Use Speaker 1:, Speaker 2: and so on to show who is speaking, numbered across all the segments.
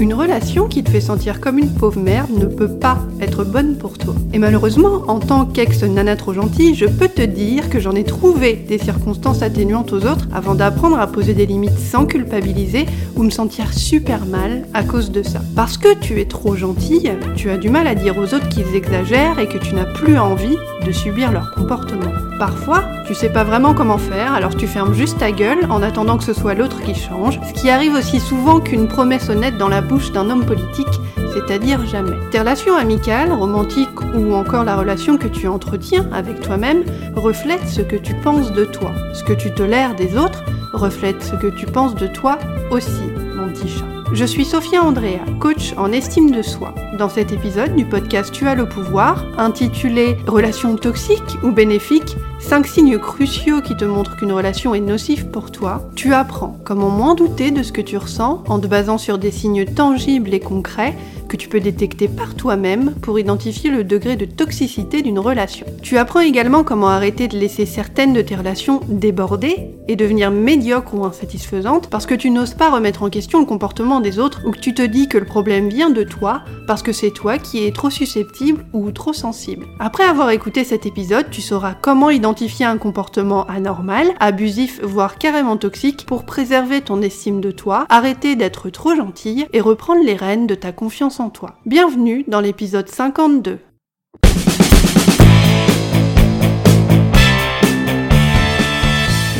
Speaker 1: Une relation qui te fait sentir comme une pauvre merde ne peut pas être bonne pour toi. Et malheureusement, en tant qu'ex-nana trop gentille, je peux te dire que j'en ai trouvé des circonstances atténuantes aux autres avant d'apprendre à poser des limites sans culpabiliser ou me sentir super mal à cause de ça. Parce que tu es trop gentille, tu as du mal à dire aux autres qu'ils exagèrent et que tu n'as plus envie de subir leur comportement. Parfois, tu sais pas vraiment comment faire, alors tu fermes juste ta gueule en attendant que ce soit l'autre qui change, ce qui arrive aussi souvent qu'une promesse honnête dans la d'un homme politique, c'est-à-dire jamais. Tes relations amicales, romantiques ou encore la relation que tu entretiens avec toi-même reflètent ce que tu penses de toi. Ce que tu tolères des autres reflète ce que tu penses de toi aussi, mon petit chat. Je suis Sophia Andrea, coach en estime de soi. Dans cet épisode du podcast Tu as le pouvoir, intitulé Relations toxiques ou bénéfiques, 5 signes cruciaux qui te montrent qu'une relation est nocive pour toi, tu apprends comment moins douter de ce que tu ressens en te basant sur des signes tangibles et concrets que tu peux détecter par toi-même pour identifier le degré de toxicité d'une relation. Tu apprends également comment arrêter de laisser certaines de tes relations déborder et devenir médiocres ou insatisfaisantes parce que tu n'oses pas remettre en question le comportement des autres ou que tu te dis que le problème vient de toi parce que c'est toi qui es trop susceptible ou trop sensible. Après avoir écouté cet épisode, tu sauras comment identifier un comportement anormal, abusif, voire carrément toxique pour préserver ton estime de toi, arrêter d'être trop gentille et reprendre les rênes de ta confiance toi. Bienvenue dans l'épisode 52.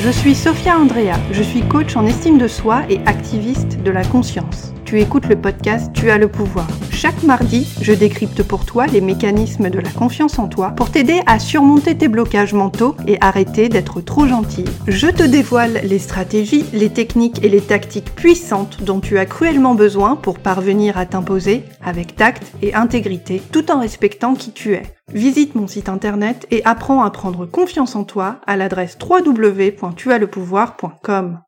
Speaker 1: Je suis Sophia Andrea, je suis coach en estime de soi et activiste de la conscience. Tu écoutes le podcast Tu as le pouvoir. Chaque mardi, je décrypte pour toi les mécanismes de la confiance en toi pour t'aider à surmonter tes blocages mentaux et arrêter d'être trop gentil. Je te dévoile les stratégies, les techniques et les tactiques puissantes dont tu as cruellement besoin pour parvenir à t'imposer avec tact et intégrité tout en respectant qui tu es. Visite mon site internet et apprends à prendre confiance en toi à l'adresse www.tuaslepouvoir.com.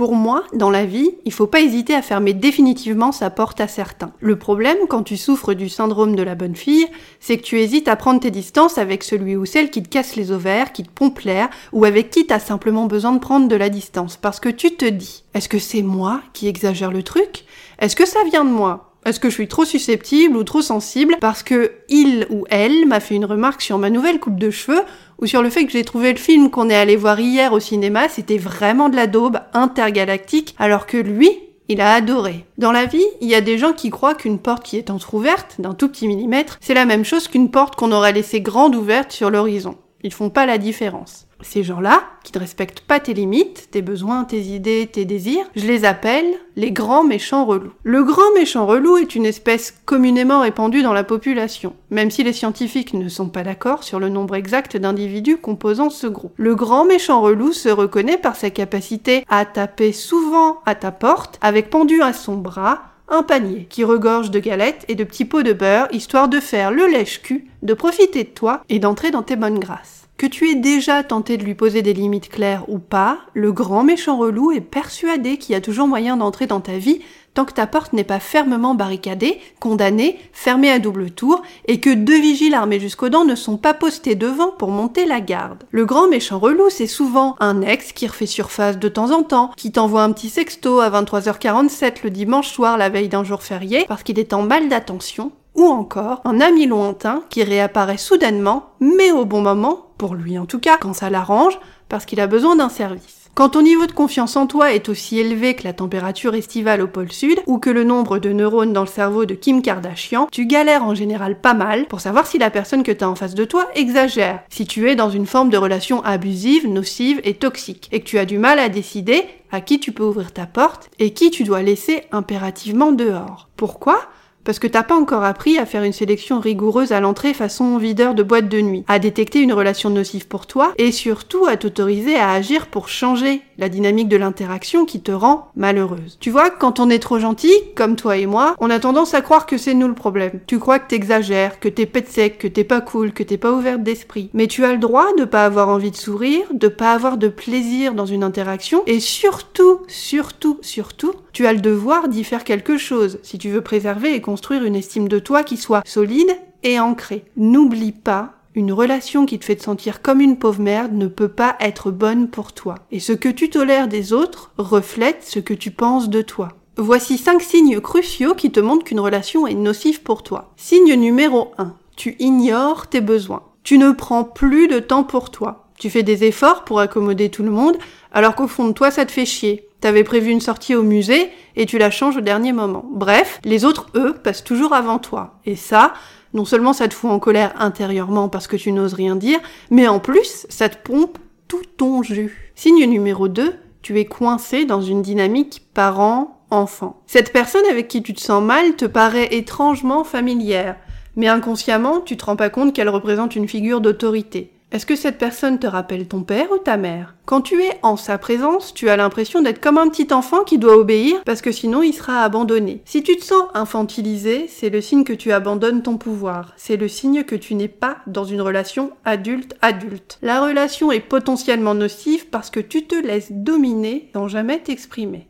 Speaker 1: Pour moi, dans la vie, il faut pas hésiter à fermer définitivement sa porte à certains. Le problème, quand tu souffres du syndrome de la bonne fille, c'est que tu hésites à prendre tes distances avec celui ou celle qui te casse les ovaires, qui te pompe l'air, ou avec qui t'as simplement besoin de prendre de la distance. Parce que tu te dis, est-ce que c'est moi qui exagère le truc? Est-ce que ça vient de moi? Est-ce que je suis trop susceptible ou trop sensible parce que il ou elle m'a fait une remarque sur ma nouvelle coupe de cheveux ou sur le fait que j'ai trouvé le film qu'on est allé voir hier au cinéma, c'était vraiment de la daube intergalactique alors que lui, il a adoré. Dans la vie, il y a des gens qui croient qu'une porte qui est entr'ouverte d'un tout petit millimètre, c'est la même chose qu'une porte qu'on aurait laissée grande ouverte sur l'horizon. Ils font pas la différence. Ces gens-là, qui ne respectent pas tes limites, tes besoins, tes idées, tes désirs, je les appelle les grands méchants relous. Le grand méchant relou est une espèce communément répandue dans la population, même si les scientifiques ne sont pas d'accord sur le nombre exact d'individus composant ce groupe. Le grand méchant relou se reconnaît par sa capacité à taper souvent à ta porte avec pendu à son bras un panier qui regorge de galettes et de petits pots de beurre, histoire de faire le lèche-cul, de profiter de toi et d'entrer dans tes bonnes grâces. Que tu aies déjà tenté de lui poser des limites claires ou pas, le grand méchant relou est persuadé qu'il y a toujours moyen d'entrer dans ta vie tant que ta porte n'est pas fermement barricadée, condamnée, fermée à double tour, et que deux vigiles armés jusqu'aux dents ne sont pas postés devant pour monter la garde. Le grand méchant relou, c'est souvent un ex qui refait surface de temps en temps, qui t'envoie un petit sexto à 23h47 le dimanche soir la veille d'un jour férié parce qu'il est en mal d'attention, ou encore un ami lointain qui réapparaît soudainement, mais au bon moment, pour lui en tout cas, quand ça l'arrange, parce qu'il a besoin d'un service. Quand ton niveau de confiance en toi est aussi élevé que la température estivale au pôle sud, ou que le nombre de neurones dans le cerveau de Kim Kardashian, tu galères en général pas mal pour savoir si la personne que t'as en face de toi exagère, si tu es dans une forme de relation abusive, nocive et toxique, et que tu as du mal à décider à qui tu peux ouvrir ta porte et qui tu dois laisser impérativement dehors. Pourquoi? Parce que t'as pas encore appris à faire une sélection rigoureuse à l'entrée façon videur de boîte de nuit, à détecter une relation nocive pour toi et surtout à t'autoriser à agir pour changer la dynamique de l'interaction qui te rend malheureuse. Tu vois, quand on est trop gentil, comme toi et moi, on a tendance à croire que c'est nous le problème. Tu crois que t'exagères, que t'es pète sec, que t'es pas cool, que t'es pas ouverte d'esprit. Mais tu as le droit de pas avoir envie de sourire, de pas avoir de plaisir dans une interaction et surtout, surtout, surtout, tu as le devoir d'y faire quelque chose si tu veux préserver une estime de toi qui soit solide et ancrée. N'oublie pas une relation qui te fait te sentir comme une pauvre merde ne peut pas être bonne pour toi. Et ce que tu tolères des autres reflète ce que tu penses de toi. Voici 5 signes cruciaux qui te montrent qu'une relation est nocive pour toi. Signe numéro 1. Tu ignores tes besoins. Tu ne prends plus de temps pour toi. Tu fais des efforts pour accommoder tout le monde, alors qu'au fond de toi, ça te fait chier. T'avais prévu une sortie au musée et tu la changes au dernier moment. Bref, les autres, eux, passent toujours avant toi. Et ça, non seulement ça te fout en colère intérieurement parce que tu n'oses rien dire, mais en plus, ça te pompe tout ton jus. Signe numéro 2, tu es coincé dans une dynamique parent-enfant. Cette personne avec qui tu te sens mal te paraît étrangement familière, mais inconsciemment, tu te rends pas compte qu'elle représente une figure d'autorité. Est-ce que cette personne te rappelle ton père ou ta mère? Quand tu es en sa présence, tu as l'impression d'être comme un petit enfant qui doit obéir parce que sinon il sera abandonné. Si tu te sens infantilisé, c'est le signe que tu abandonnes ton pouvoir. C'est le signe que tu n'es pas dans une relation adulte-adulte. La relation est potentiellement nocive parce que tu te laisses dominer sans jamais t'exprimer.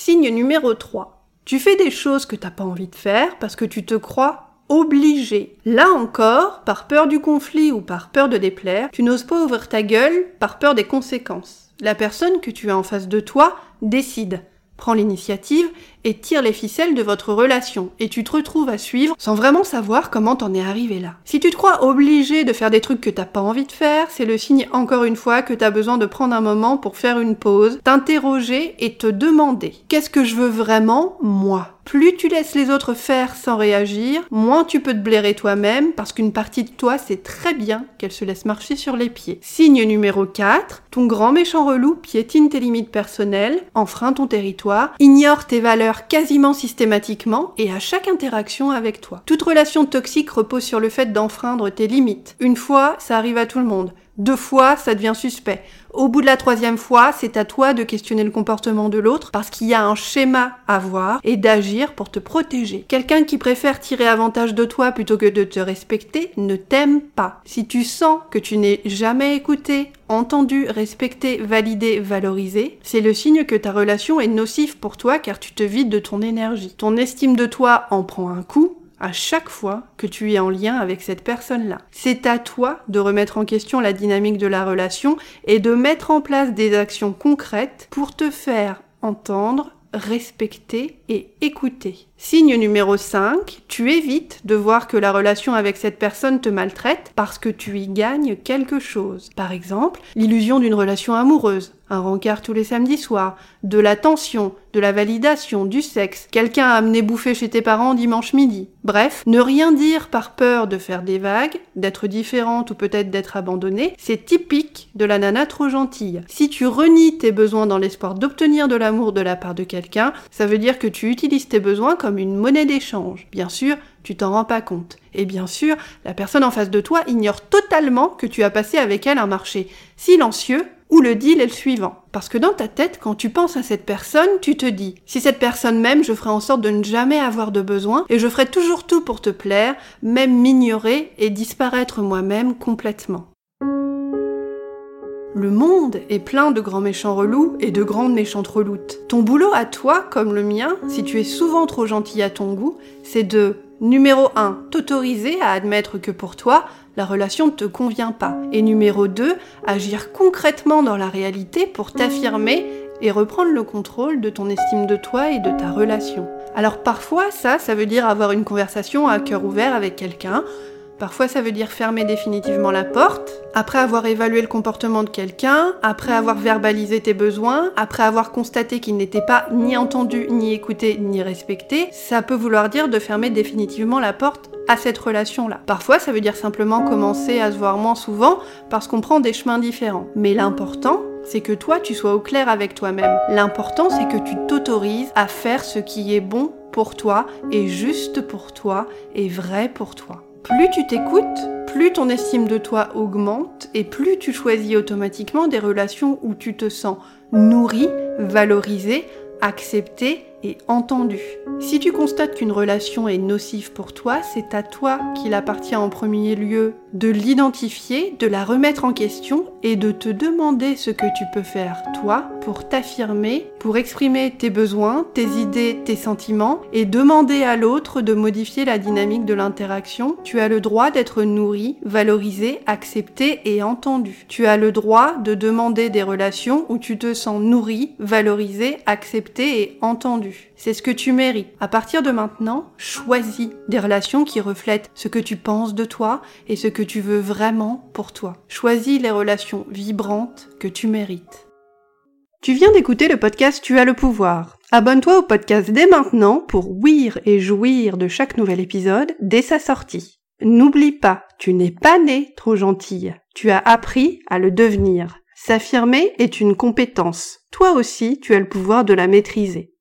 Speaker 1: Signe numéro 3. Tu fais des choses que t'as pas envie de faire parce que tu te crois obligé. Là encore, par peur du conflit ou par peur de déplaire, tu n'oses pas ouvrir ta gueule par peur des conséquences. La personne que tu as en face de toi décide prends l'initiative et tire les ficelles de votre relation et tu te retrouves à suivre sans vraiment savoir comment t'en es arrivé là. Si tu te crois obligé de faire des trucs que t'as pas envie de faire, c'est le signe encore une fois que t'as besoin de prendre un moment pour faire une pause, t'interroger et te demander qu'est-ce que je veux vraiment moi? Plus tu laisses les autres faire sans réagir, moins tu peux te blairer toi-même parce qu'une partie de toi sait très bien qu'elle se laisse marcher sur les pieds. Signe numéro 4, ton grand méchant relou piétine tes limites personnelles, enfreint ton territoire, ignore tes valeurs quasiment systématiquement et à chaque interaction avec toi. Toute relation toxique repose sur le fait d'enfreindre tes limites. Une fois, ça arrive à tout le monde. Deux fois, ça devient suspect. Au bout de la troisième fois, c'est à toi de questionner le comportement de l'autre parce qu'il y a un schéma à voir et d'agir pour te protéger. Quelqu'un qui préfère tirer avantage de toi plutôt que de te respecter ne t'aime pas. Si tu sens que tu n'es jamais écouté, entendu, respecté, validé, valorisé, c'est le signe que ta relation est nocive pour toi car tu te vides de ton énergie. Ton estime de toi en prend un coup à chaque fois que tu es en lien avec cette personne-là. C'est à toi de remettre en question la dynamique de la relation et de mettre en place des actions concrètes pour te faire entendre, respecter et écouter. Signe numéro 5, tu évites de voir que la relation avec cette personne te maltraite parce que tu y gagnes quelque chose. Par exemple, l'illusion d'une relation amoureuse, un rencard tous les samedis soirs, de l'attention, de la validation, du sexe, quelqu'un a amené bouffer chez tes parents dimanche midi. Bref, ne rien dire par peur de faire des vagues, d'être différente ou peut-être d'être abandonnée, c'est typique de la nana trop gentille. Si tu renies tes besoins dans l'espoir d'obtenir de l'amour de la part de quelqu'un, ça veut dire que tu utilises tes besoins comme une monnaie d'échange. Bien sûr, tu t'en rends pas compte. Et bien sûr, la personne en face de toi ignore totalement que tu as passé avec elle un marché silencieux où le deal est le suivant. Parce que dans ta tête, quand tu penses à cette personne, tu te dis, si cette personne m'aime, je ferai en sorte de ne jamais avoir de besoin et je ferai toujours tout pour te plaire, même m'ignorer et disparaître moi-même complètement. Le monde est plein de grands méchants relous et de grandes méchantes reloutes. Ton boulot à toi, comme le mien, si tu es souvent trop gentil à ton goût, c'est de numéro 1, t'autoriser à admettre que pour toi, la relation ne te convient pas. Et numéro 2, agir concrètement dans la réalité pour t'affirmer et reprendre le contrôle de ton estime de toi et de ta relation. Alors parfois, ça, ça veut dire avoir une conversation à cœur ouvert avec quelqu'un, Parfois, ça veut dire fermer définitivement la porte, après avoir évalué le comportement de quelqu'un, après avoir verbalisé tes besoins, après avoir constaté qu'il n'était pas ni entendu, ni écouté, ni respecté, ça peut vouloir dire de fermer définitivement la porte à cette relation-là. Parfois, ça veut dire simplement commencer à se voir moins souvent parce qu'on prend des chemins différents. Mais l'important, c'est que toi, tu sois au clair avec toi-même. L'important, c'est que tu t'autorises à faire ce qui est bon pour toi et juste pour toi et vrai pour toi. Plus tu t'écoutes, plus ton estime de toi augmente et plus tu choisis automatiquement des relations où tu te sens nourri, valorisé, accepté et entendu. Si tu constates qu'une relation est nocive pour toi, c'est à toi qu'il appartient en premier lieu de l'identifier, de la remettre en question et de te demander ce que tu peux faire toi pour t'affirmer, pour exprimer tes besoins, tes idées, tes sentiments et demander à l'autre de modifier la dynamique de l'interaction. Tu as le droit d'être nourri, valorisé, accepté et entendu. Tu as le droit de demander des relations où tu te sens nourri, valorisé, accepté et entendu. C'est ce que tu mérites. À partir de maintenant, choisis des relations qui reflètent ce que tu penses de toi et ce que tu veux vraiment pour toi. Choisis les relations vibrantes que tu mérites. Tu viens d'écouter le podcast Tu as le pouvoir. Abonne-toi au podcast dès maintenant pour ouïr et jouir de chaque nouvel épisode dès sa sortie. N'oublie pas, tu n'es pas né trop gentille. Tu as appris à le devenir. S'affirmer est une compétence. Toi aussi, tu as le pouvoir de la maîtriser.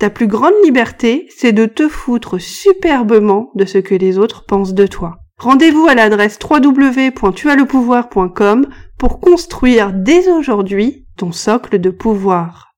Speaker 1: Ta plus grande liberté, c'est de te foutre superbement de ce que les autres pensent de toi. Rendez-vous à l'adresse www.tuaslepouvoir.com pour construire dès aujourd'hui ton socle de pouvoir.